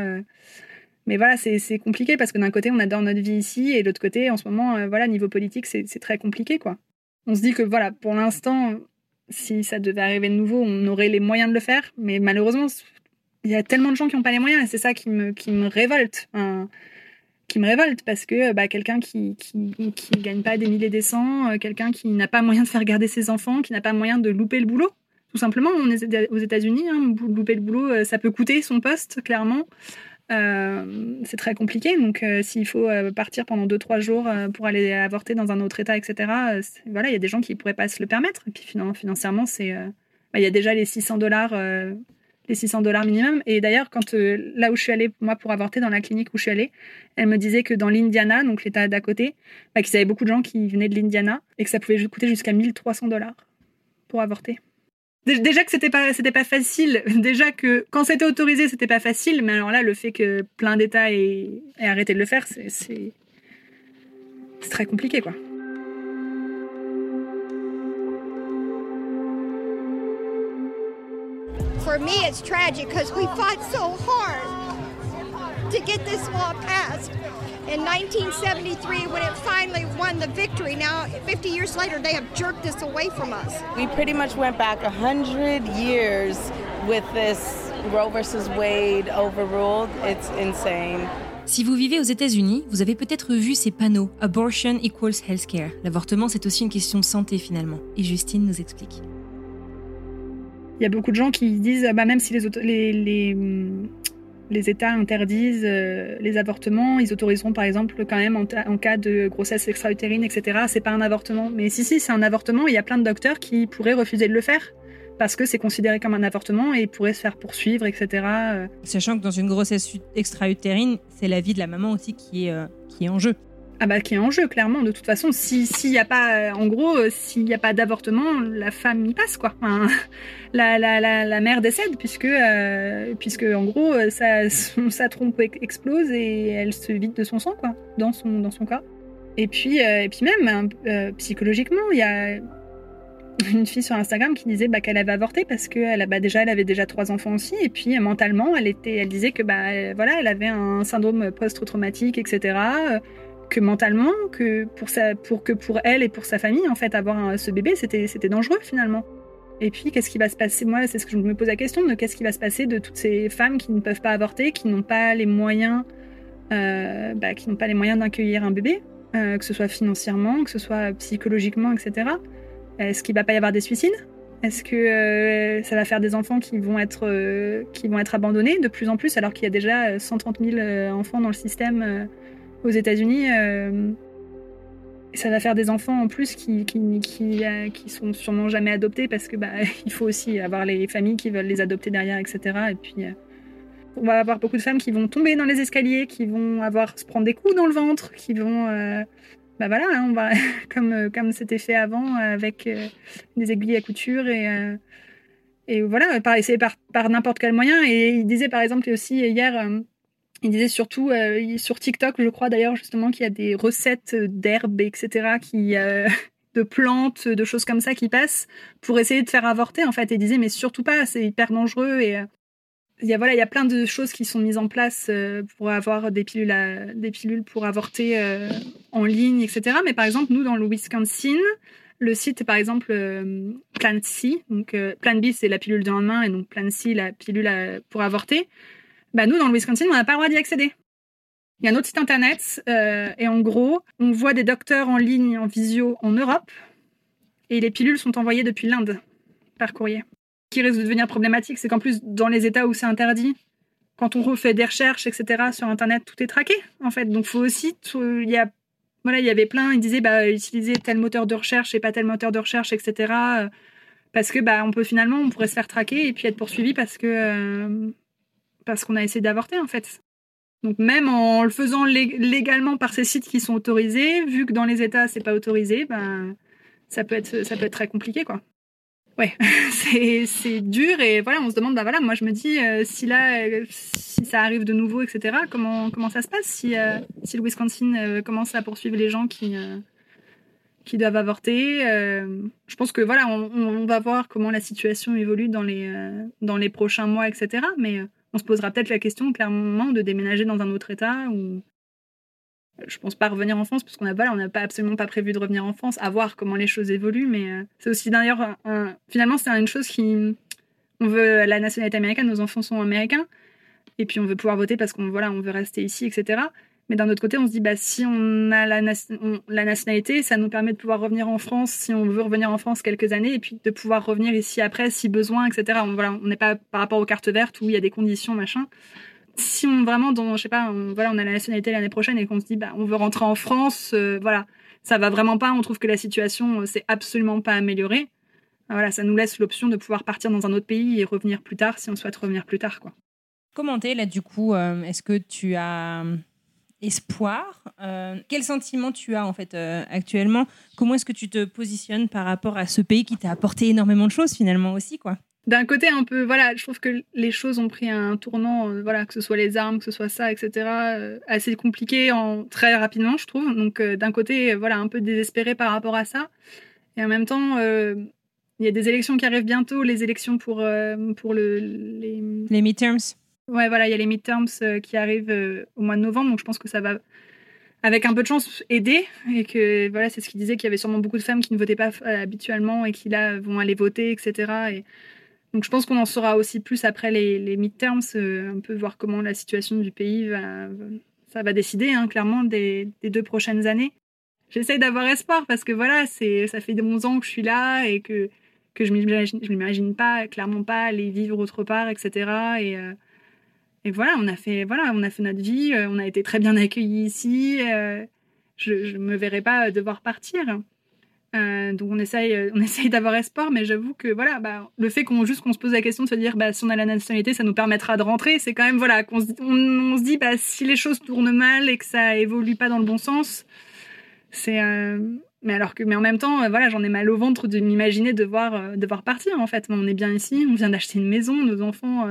mais voilà, c'est compliqué parce que d'un côté, on adore notre vie ici, et de l'autre côté, en ce moment, voilà, niveau politique, c'est très compliqué, quoi. On se dit que, voilà, pour l'instant, si ça devait arriver de nouveau, on aurait les moyens de le faire. Mais malheureusement, il y a tellement de gens qui n'ont pas les moyens et c'est ça qui me, qui me révolte. Hein. Qui me révolte parce que bah, quelqu'un qui, qui, qui gagne pas des milliers des cents, euh, quelqu'un qui n'a pas moyen de faire garder ses enfants, qui n'a pas moyen de louper le boulot. Tout simplement, on est aux États-Unis, hein, louper le boulot, euh, ça peut coûter son poste, clairement. Euh, c'est très compliqué. Donc, euh, s'il faut euh, partir pendant 2-3 jours pour aller avorter dans un autre État, etc., voilà, il y a des gens qui ne pourraient pas se le permettre. Et puis, financièrement, c'est, bah, il y a déjà les 600 dollars, les 600 dollars minimum. Et d'ailleurs, quand là où je suis allée, moi, pour avorter dans la clinique où je suis allée, elle me disait que dans l'Indiana, donc l'État d'à côté, bah, qu'ils avaient beaucoup de gens qui venaient de l'Indiana et que ça pouvait coûter jusqu'à 1300 dollars pour avorter. Déjà que c'était pas c'était pas facile, déjà que quand c'était autorisé c'était pas facile, mais alors là le fait que plein d'États aient, arrêté de le faire, c'est c'est très compliqué quoi. For me it's tragic because we fought so hard to get this law passed. in 1973 when it finally won the victory. Now, 50 years later, they have jerked this away from us. We pretty much went back 100 years with this Roe versus Wade overruled. It's insane. Si vous vivez aux États-Unis, vous avez peut-être vu ces panneaux Abortion equals healthcare. L'avortement, c'est aussi une question de santé finalement. Et Justine nous explique. Il y a beaucoup de gens qui disent, bah, même si les, les États interdisent euh, les avortements, ils autoriseront par exemple quand même en, cas de grossesse extra-utérine, etc. C'est pas un avortement. Mais si, si, c'est un avortement. Il y a plein de docteurs qui pourraient refuser de le faire parce que c'est considéré comme un avortement et pourraient se faire poursuivre, etc. Sachant que dans une grossesse extra-utérine, c'est la vie de la maman aussi qui est, euh, qui est en jeu ah bah qui est en jeu clairement de toute façon. Si s'il y a pas en gros euh, s'il n'y a pas d'avortement la femme y passe quoi. La, la, la, la, mère décède puisque euh, puisque en gros euh, sa, sa trompe explose et elle se vide de son sang quoi dans son dans son corps. Et puis et puis même psychologiquement il y a une fille sur Instagram qui disait bah, qu'elle avait avorté parce que elle, bah, déjà elle avait déjà trois enfants aussi. Et puis mentalement elle était elle disait que bah voilà elle avait un syndrome post-traumatique etc que mentalement, que pour, pour que pour elle et pour sa famille, en fait, avoir ce bébé, c'était, c'était dangereux finalement. Et puis, qu'est-ce qui va se passer? Moi, c'est ce que je me pose la question de qu'est-ce qui va se passer de toutes ces femmes qui ne peuvent pas avorter, qui n'ont pas les moyens, euh, bah, qui n'ont pas les moyens d'accueillir un bébé, euh, que ce soit financièrement, que ce soit psychologiquement, etc. Est-ce qu'il va pas y avoir des suicides? Est-ce que euh, ça va faire des enfants qui vont être qui vont être abandonnés de plus en plus, alors qu'il y a déjà 130 000 enfants dans le système aux États-Unis ça va faire des enfants en plus qui, qui, qui, euh, sont sûrement jamais adoptés parce que bah, il faut aussi avoir les familles qui veulent les adopter derrière, etc. Et puis, euh, on va avoir beaucoup de femmes qui vont tomber dans les escaliers, qui vont avoir se prendre des coups dans le ventre, qui vont. Euh, bah voilà, hein, on va, comme comme c'était fait avant avec des aiguilles à couture et. et voilà, par, essayer par, par n'importe quel moyen. Et il disait par exemple aussi hier il disait surtout euh, sur TikTok, je crois d'ailleurs justement qu'il y a des recettes d'herbes, etc., euh, de plantes, de choses comme ça qui passent pour essayer de faire avorter en fait. Il disait mais surtout pas, c'est hyper dangereux et euh, il y a voilà, il y a plein de choses qui sont mises en place pour avoir des pilules, des pilules pour avorter en ligne, etc. Mais par exemple nous dans le Wisconsin, le site par exemple Plan C, donc Plan B c'est la pilule de lendemain et donc Plan C la pilule pour avorter bah nous, dans le Wisconsin, on n'a pas le droit d'y accéder. Il y a un autre site internet, euh, et en gros, on voit des docteurs en ligne, en visio, en Europe, et les pilules sont envoyées depuis l'Inde, par courrier. Ce qui risque de devenir problématique, c'est qu'en plus, dans les États où c'est interdit, quand on refait des recherches, etc., sur Internet, tout est traqué, en fait. Donc, il y a, voilà, il y avait plein, ils disaient, bah, utiliser tel moteur de recherche et pas tel moteur de recherche, etc., euh, parce que, bah, on peut finalement, on pourrait se faire traquer et puis être poursuivi parce que, euh, parce qu'on a essayé d'avorter en fait. Donc même en le faisant légalement par ces sites qui sont autorisés, vu que dans les États c'est pas autorisé, ben ça peut être ça peut être très compliqué quoi. Ouais, c'est dur et voilà on se demande bah voilà moi je me dis euh, si là si ça arrive de nouveau etc comment comment ça se passe si euh, si le Wisconsin euh, commence à poursuivre les gens qui qui doivent avorter. je pense que voilà, on, va voir comment la situation évolue dans les, dans les prochains mois, etc. Mais on se posera peut-être la question clairement de déménager dans un autre État ou je pense pas revenir en France parce qu'on a on n'a pas absolument pas prévu de revenir en France à voir comment les choses évoluent mais euh, c'est aussi d'ailleurs finalement c'est une chose qui on veut la nationalité américaine nos enfants sont américains et puis on veut pouvoir voter parce qu'on voilà on veut rester ici etc mais d'un autre côté, on se dit, bah, si on a la, nationalité, ça nous permet de pouvoir revenir en France si on veut revenir en France quelques années et puis de pouvoir revenir ici après si besoin, etc. On n'est pas par rapport aux cartes vertes où il y a des conditions, machin. Si on vraiment, dans, je sais pas, voilà, on a la nationalité l'année prochaine et qu'on se dit, bah, on veut rentrer en France, euh, voilà, ça va vraiment pas. On trouve que la situation, euh, c'est absolument pas améliorée. Voilà, ça nous laisse l'option de pouvoir partir dans un autre pays et revenir plus tard si on souhaite revenir plus tard, quoi. Comment t'es là du coup euh, Est-ce que tu as espoir. Euh, quel sentiment tu as en fait euh, actuellement? Comment est-ce que tu te positionnes par rapport à ce pays qui t'a apporté énormément de choses finalement aussi quoi? D'un côté un peu voilà je trouve que les choses ont pris un tournant euh, voilà que ce soit les armes que ce soit ça etc assez compliqué en très rapidement je trouve. Donc d'un côté voilà un peu désespéré par rapport à ça. Et en même temps il y a des élections qui arrivent bientôt les élections pour pour le les, les midterms Ouais, voilà, il y a les midterms euh, qui arrivent euh, au mois de novembre, donc je pense que ça va, avec un peu de chance, aider. Et que voilà, c'est ce qu'il disait qu'il y avait sûrement beaucoup de femmes qui ne votaient pas euh, habituellement et qui là vont aller voter, etc. Et donc je pense qu'on en saura aussi plus après les, midterms, un peu voir comment la situation du pays va, ça va décider, hein, clairement, des, deux prochaines années. J'essaye d'avoir espoir parce que voilà, ça fait 11 ans que je suis là et que, que je ne m'imagine pas, clairement pas, aller vivre autre part, etc. Et, et voilà, on a fait, voilà, on a fait notre vie, euh, on a été très bien accueillis ici. Euh, je ne me verrai pas devoir partir. Euh, donc on essaye, on essaye d'avoir espoir, mais j'avoue que voilà, bah, le fait qu'on juste qu'on se pose la question de se dire, bah, si on a la nationalité, ça nous permettra de rentrer, c'est quand même voilà, qu'on se, on, se dit, bah, si les choses tournent mal et que ça évolue pas dans le bon sens, c'est mais alors que mais en même temps voilà j'en ai mal au ventre de m'imaginer devoir devoir partir en fait on est bien ici on vient d'acheter une maison nos enfants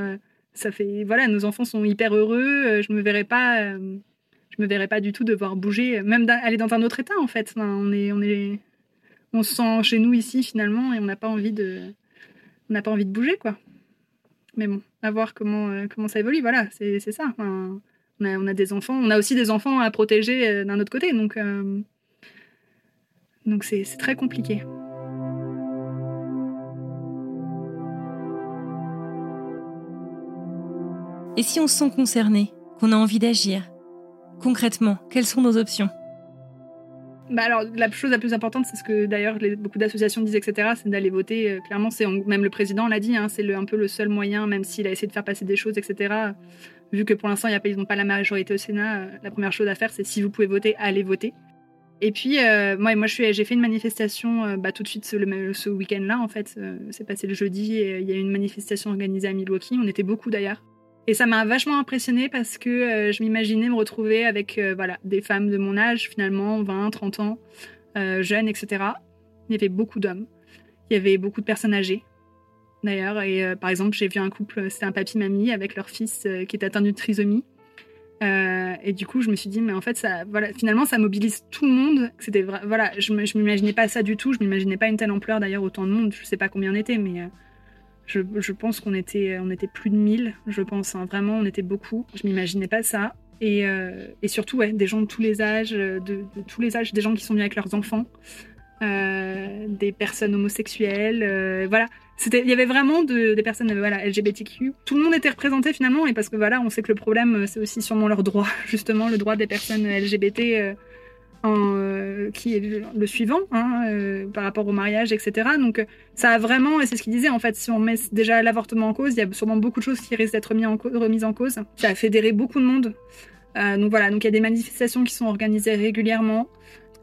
ça fait voilà, nos enfants sont hyper heureux. Euh, je me verrais pas, euh, je me verrais pas du tout devoir bouger, même aller dans un autre état en fait. on est, on est, on se sent chez nous ici finalement et on n'a pas envie de, on n'a pas envie de bouger quoi. Mais bon, à voir comment euh, comment ça évolue. Voilà, c'est ça. On a, on a des enfants, on a aussi des enfants à protéger d'un autre côté, donc donc c'est très compliqué. Et si on se sent concerné, qu'on a envie d'agir Concrètement, quelles sont nos options? Bah alors, la chose la plus importante, c'est ce que d'ailleurs beaucoup d'associations disent, etc., c'est d'aller voter. Euh, clairement, c'est même le président l'a dit, hein, c'est un peu le seul moyen, même s'il a essayé de faire passer des choses, etc. Vu que pour l'instant, ils n'ont pas la majorité au Sénat, euh, la première chose à faire, c'est si vous pouvez voter, allez voter. Et puis, euh, moi, moi j'ai fait une manifestation bah, tout de suite ce, ce week-end-là, en fait. c'est passé le jeudi et il y a eu une manifestation organisée à Milwaukee. On était beaucoup d'ailleurs. Et ça m'a vachement impressionnée parce que euh, je m'imaginais me retrouver avec euh, voilà, des femmes de mon âge, finalement, 20, 30 ans, euh, jeunes, etc. Il y avait beaucoup d'hommes. Il y avait beaucoup de personnes âgées, d'ailleurs. Et par exemple, j'ai vu un couple, c'était un papy-mamie avec leur fils qui était atteint d'une trisomie. et du coup, je me suis dit, mais en fait, ça, voilà, finalement, ça mobilise tout le monde. C'était voilà, je, je m'imaginais pas ça du tout. Je m'imaginais pas une telle ampleur. D'ailleurs, autant de monde. Je sais pas combien on était, mais je, pense qu'on était, on était plus de 1000, je pense. Hein. Vraiment, on était beaucoup. Je m'imaginais pas ça. Et, euh, surtout, ouais, des gens de tous les âges, de, tous les âges, des gens qui sont venus avec leurs enfants, euh, des personnes homosexuelles, euh, voilà. Il y avait vraiment des personnes voilà, LGBTQ. Tout le monde était représenté finalement, et parce que voilà, on sait que le problème, c'est aussi sûrement leur droit, justement, le droit des personnes LGBT euh, qui est le suivant hein, euh, par rapport au mariage, etc. Donc ça a vraiment, et c'est ce qu'il disait en fait, si on met déjà l'avortement en cause, il y a sûrement beaucoup de choses qui risquent d'être remises en cause. Ça a fédéré beaucoup de monde. Euh, donc voilà, donc il y a des manifestations qui sont organisées régulièrement.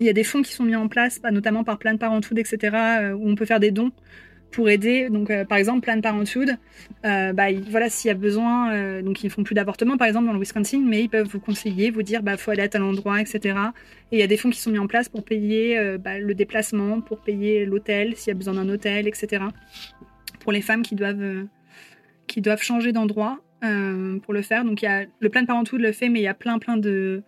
Il y a des fonds qui sont mis en place, notamment par Planned Parenthood, etc., où on peut faire des dons pour aider. Donc, euh, par exemple, Planned Parenthood, euh, bah, voilà, s'il y a besoin, euh, donc ils font plus d'avortements, par exemple, dans le Wisconsin, mais ils peuvent vous conseiller, vous dire, bah, faut aller à tel endroit, etc. Et il y a des fonds qui sont mis en place pour payer bah, le déplacement, pour payer l'hôtel, s'il y a besoin d'un hôtel, etc. Pour les femmes qui doivent, qui doivent changer d'endroit pour le faire. Donc, y a, le Planned Parenthood le fait, mais il y a plein, plein de,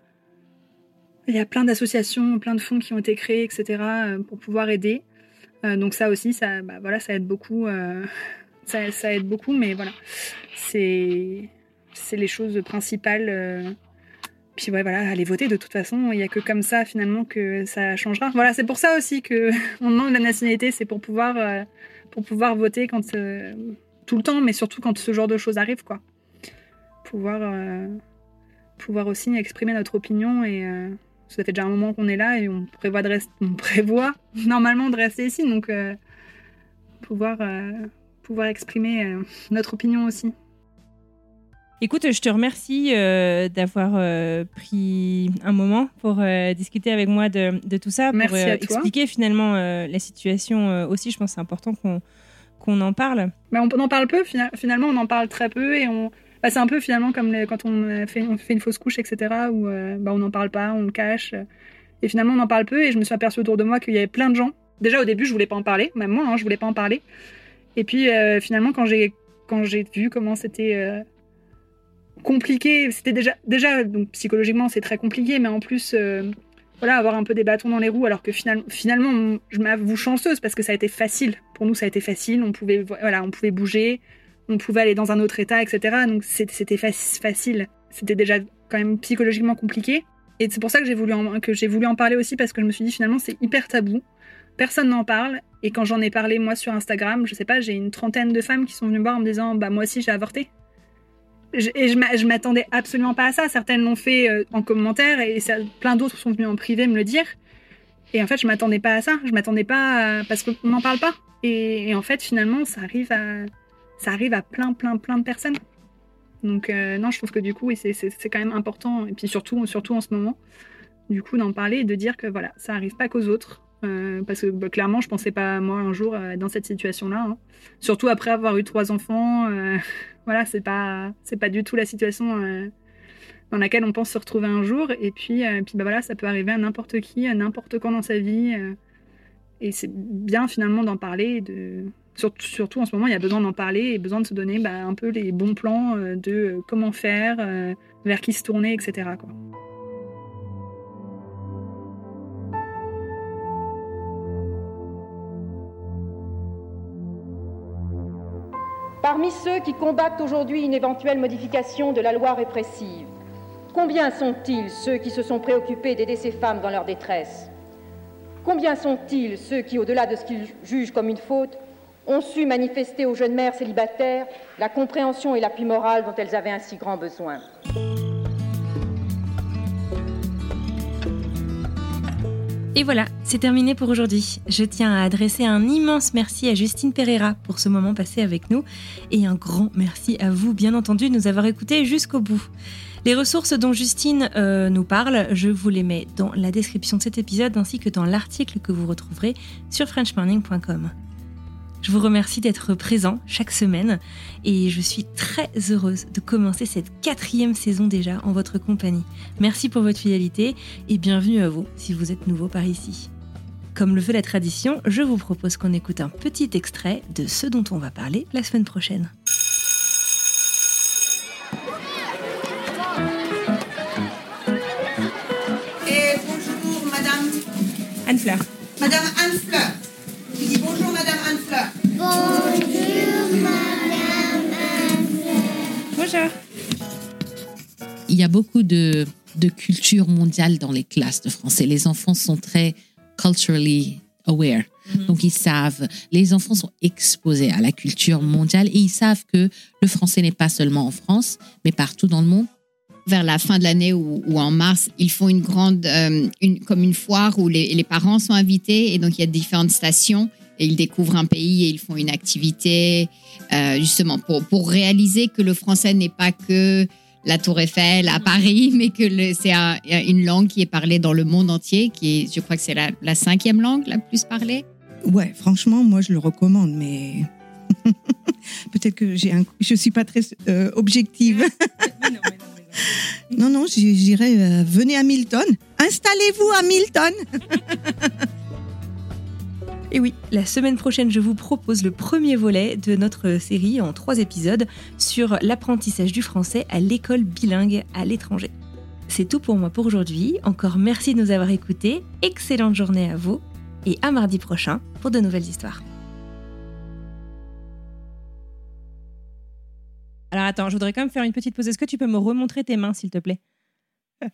il y a plein d'associations, plein de fonds qui ont été créés, etc., pour pouvoir aider. Euh, donc ça aussi, ça, bah, voilà, ça aide beaucoup. Euh, ça, aide beaucoup, mais voilà, c'est c'est les choses principales. Euh. Puis voilà, aller voter de toute façon, il n'y a que comme ça finalement que ça changera. Voilà, c'est pour ça aussi que on demande la nationalité, c'est pour pouvoir pour pouvoir voter quand tout le temps, mais surtout quand ce genre de choses arrive, quoi. Pouvoir pouvoir aussi exprimer notre opinion et ça fait déjà un moment qu'on est là et on prévoit, de on prévoit normalement de rester ici, donc euh, pouvoir, euh, pouvoir exprimer euh, notre opinion aussi. Écoute, je te remercie d'avoir pris un moment pour discuter avec moi de, de tout ça, pour expliquer finalement la situation aussi. Je pense que c'est important qu'on qu'on en parle. Mais on en parle peu, finalement, on en parle très peu et on, bah, c'est un peu finalement comme quand on fait, une fausse couche, etc., où euh, bah, on n'en parle pas, on le cache. Et finalement, on en parle peu. Et je me suis aperçue autour de moi qu'il y avait plein de gens. Déjà, au début, je voulais pas en parler. Même moi, hein, je voulais pas en parler. Et puis, euh, finalement, quand j'ai vu comment c'était euh, compliqué, c'était déjà psychologiquement c'est très compliqué, mais en plus voilà avoir un peu des bâtons dans les roues, alors que finalement finalement je m'avoue chanceuse parce que ça a été facile. Pour nous, ça a été facile. On pouvait voilà, on pouvait bouger on pouvait aller dans un autre état, etc. Donc c'était facile. C'était déjà quand même psychologiquement compliqué. Et c'est pour ça que j'ai voulu, en, voulu en parler aussi, parce que je me suis dit finalement c'est hyper tabou. Personne n'en parle. Et quand j'en ai parlé moi sur Instagram, je sais pas, j'ai une trentaine de femmes qui sont venues me voir en me disant bah moi aussi j'ai avorté. et je m'attendais absolument pas à ça. Certaines l'ont fait euh, en commentaire et plein d'autres sont venues en privé me le dire. Et en fait, je m'attendais pas à ça. Je m'attendais pas parce qu'on n'en parle pas. et, en fait, finalement, ça arrive à, ça arrive à plein, plein, plein de personnes. Donc euh, non, je trouve que du coup, c'est quand même important, et puis surtout, surtout en ce moment, du coup, d'en parler et de dire que voilà, ça arrive pas qu'aux autres. Euh, parce que bah, clairement, je pensais pas moi un jour euh, dans cette situation-là. Hein. Surtout après avoir eu trois enfants, voilà, c'est pas pas du tout la situation dans laquelle on pense se retrouver un jour. Et puis puis bah voilà, ça peut arriver à n'importe qui, à n'importe quand dans sa vie. et c'est bien finalement d'en parler, de Surtout, en ce moment, il y a besoin d'en parler et besoin de se donner bah, un peu les bons plans euh, de euh, comment faire, euh, vers qui se tourner, etc. Parmi ceux qui combattent aujourd'hui une éventuelle modification de la loi répressive, Combien sont-ils ceux qui se sont préoccupés d'aider ces femmes dans leur détresse? Combien sont-ils ceux qui, au-delà de ce qu'ils jugent comme une faute, ont su manifester aux jeunes mères célibataires la compréhension et l'appui moral dont elles avaient un si grand besoin Et voilà, c'est terminé pour aujourd'hui. Je tiens à adresser un immense merci à Justine Pereira pour ce moment passé avec nous et un grand merci à vous, bien entendu, de nous avoir écoutés jusqu'au bout. Les ressources dont Justine euh, nous parle, je vous les mets dans la description de cet épisode ainsi que dans l'article que vous retrouverez sur frenchmorning.com. Je vous remercie d'être présent chaque semaine et je suis très heureuse de commencer cette quatrième saison déjà en votre compagnie. Merci pour votre fidélité et bienvenue à vous si vous êtes nouveau par ici. Comme le veut la tradition, je vous propose qu'on écoute un petit extrait de ce dont on va parler la semaine prochaine. Et bonjour, madame. Anne Fleur. Madame Anne Fleur. Je dis bonjour, madame Anne Fleur. Bonjour. il y a beaucoup de, de culture mondiale dans les classes de français. Les enfants sont très culturally aware. Donc, ils savent, les enfants sont exposés à la culture mondiale et ils savent que le français n'est pas seulement en France, mais partout dans le monde. vers la fin de l'année ou, ou en mars, ils font une grande, euh, une, comme une foire où les, les parents sont invités et donc il y a différentes stations et ils découvrent un pays et ils font une activité euh, justement pour, pour réaliser que le français n'est pas que la Tour Eiffel à Paris, mais que c'est un- une langue qui est parlée dans le monde entier, qui est, je crois que c'est la, la cinquième langue la plus parlée. Ouais, franchement, moi, je le recommande, mais peut-être que j'ai un... je suis pas très euh, objective. non, non, j'irais. euh, venez à Milton. Installez-vous à Milton. Et oui, la semaine prochaine, je vous propose le premier volet de notre série en trois épisodes sur l'apprentissage du français à l'école bilingue à l'étranger. C'est tout pour moi pour aujourd'hui. Encore merci de nous avoir écoutés. Excellente journée à vous et à mardi prochain pour de nouvelles histoires. Alors attends, je voudrais quand même faire une petite pause. Est-ce que tu peux me remontrer tes mains, s'il te plaît?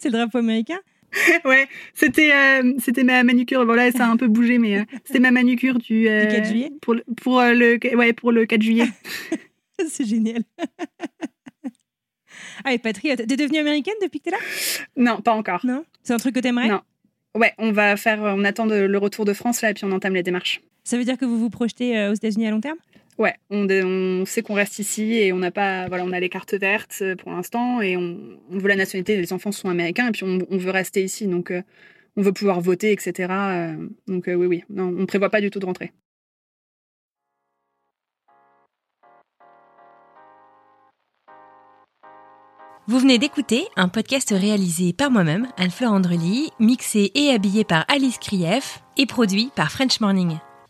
C'est le drapeau américain? Ouais, c'était euh, c'était ma manucure. Voilà, ça a un peu bougé, mais euh, c'était ma manucure du, euh, Du 4 juillet pour le, pour euh, le ouais pour le 4 juillet. C'est génial. ah, et patriote, t'es devenue américaine depuis que t'es là? Non, pas encore. Non? C'est un truc que t'aimerais? Non. Ouais, on va faire, on attend de- le retour de France là, et puis on entame les démarches. Ça veut dire que vous vous projetez euh, aux États-Unis à long terme? Ouais, on, sait qu'on reste ici et on n'a pas, voilà, on a les cartes vertes euh, pour l'instant et on, veut la nationalité. Les enfants sont américains et puis on, veut rester ici, donc euh, on veut pouvoir voter, etc. euh, donc oui, oui, non, on prévoit pas du tout de rentrer. Vous venez d'écouter un podcast réalisé par moi-même, Anne-Fleur Andrely, mixé et habillé par Alice Krief et produit par French Morning.